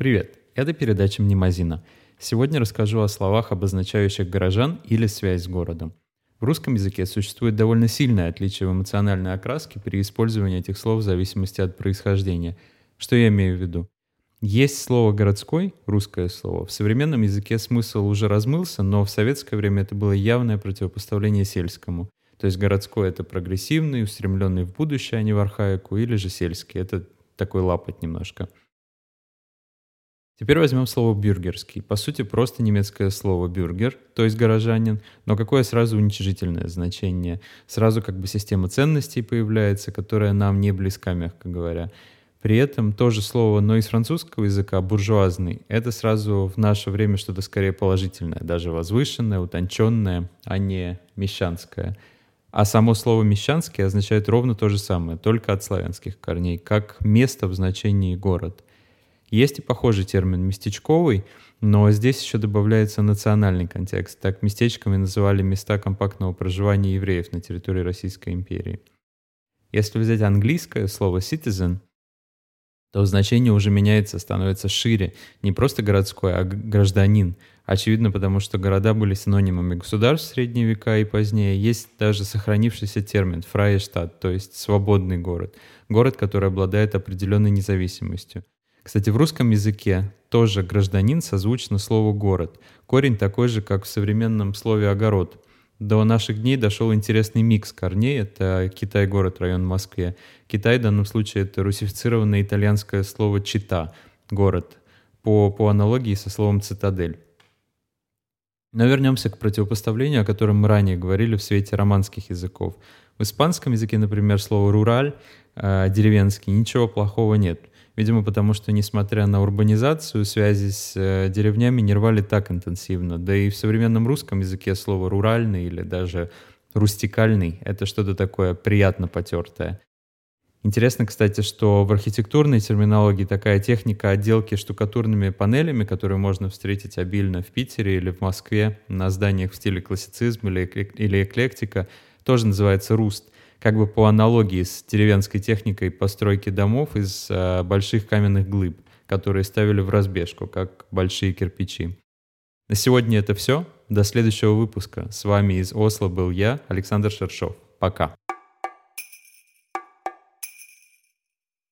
Привет, это передача «Мнемозина». Сегодня расскажу о словах, обозначающих горожан или связь с городом. В русском языке существует довольно сильное отличие в эмоциональной окраске при использовании этих слов в зависимости от происхождения. Что я имею в виду? Есть слово «городской», русское слово. В современном языке смысл уже размылся, но в советское время это было явное противопоставление сельскому. То есть городской — это прогрессивный, устремленный в будущее, а не в архаику, или же сельский — это такой лапоть немножко — Теперь возьмем слово «бюргерский». По сути, просто немецкое слово «бюргер», то есть горожанин, но какое сразу уничижительное значение. Сразу как бы система ценностей появляется, которая нам не близка, мягко говоря. При этом то же слово, но из французского языка «буржуазный» — это сразу в наше время что-то скорее положительное, даже возвышенное, утонченное, а не мещанское. А само слово «мещанский» означает ровно то же самое, только от славянских корней, как место в значении «город». Есть и похожий термин «местечковый», но здесь еще добавляется национальный контекст. Так местечками называли места компактного проживания евреев на территории Российской империи. Если взять английское слово citizen, то значение уже меняется, становится шире. Не просто городской, а гражданин. Очевидно, потому что города были синонимами государств в средние века и позднее. Есть даже сохранившийся термин «фрайештадт», то есть «свободный город». Город, который обладает определенной независимостью. Кстати, в русском языке тоже гражданин созвучно слову «город». Корень такой же, как в современном слове «огород». До наших дней дошел интересный микс корней. Это Китай-город, район Москве. Китай в данном случае это русифицированное итальянское слово «чита» — город, по, по аналогии со словом «цитадель». Но вернемся к противопоставлению, о котором мы ранее говорили в свете романских языков. В испанском языке, например, слово «рураль», э, деревенский, ничего плохого нет. Видимо, потому что, несмотря на урбанизацию, связи с э, деревнями не рвали так интенсивно. Да и в современном русском языке слово «руральный» или даже «рустикальный» — это что-то такое приятно потертое. Интересно, кстати, что в архитектурной терминологии такая техника отделки штукатурными панелями, которую можно встретить обильно в Питере или в Москве на зданиях в стиле классицизм или, или эклектика, тоже называется руст — как бы по аналогии с деревенской техникой постройки домов из э, больших каменных глыб, которые ставили в разбежку, как большие кирпичи. На сегодня это все. До следующего выпуска. С вами из Осло был я, Александр Шершов. Пока.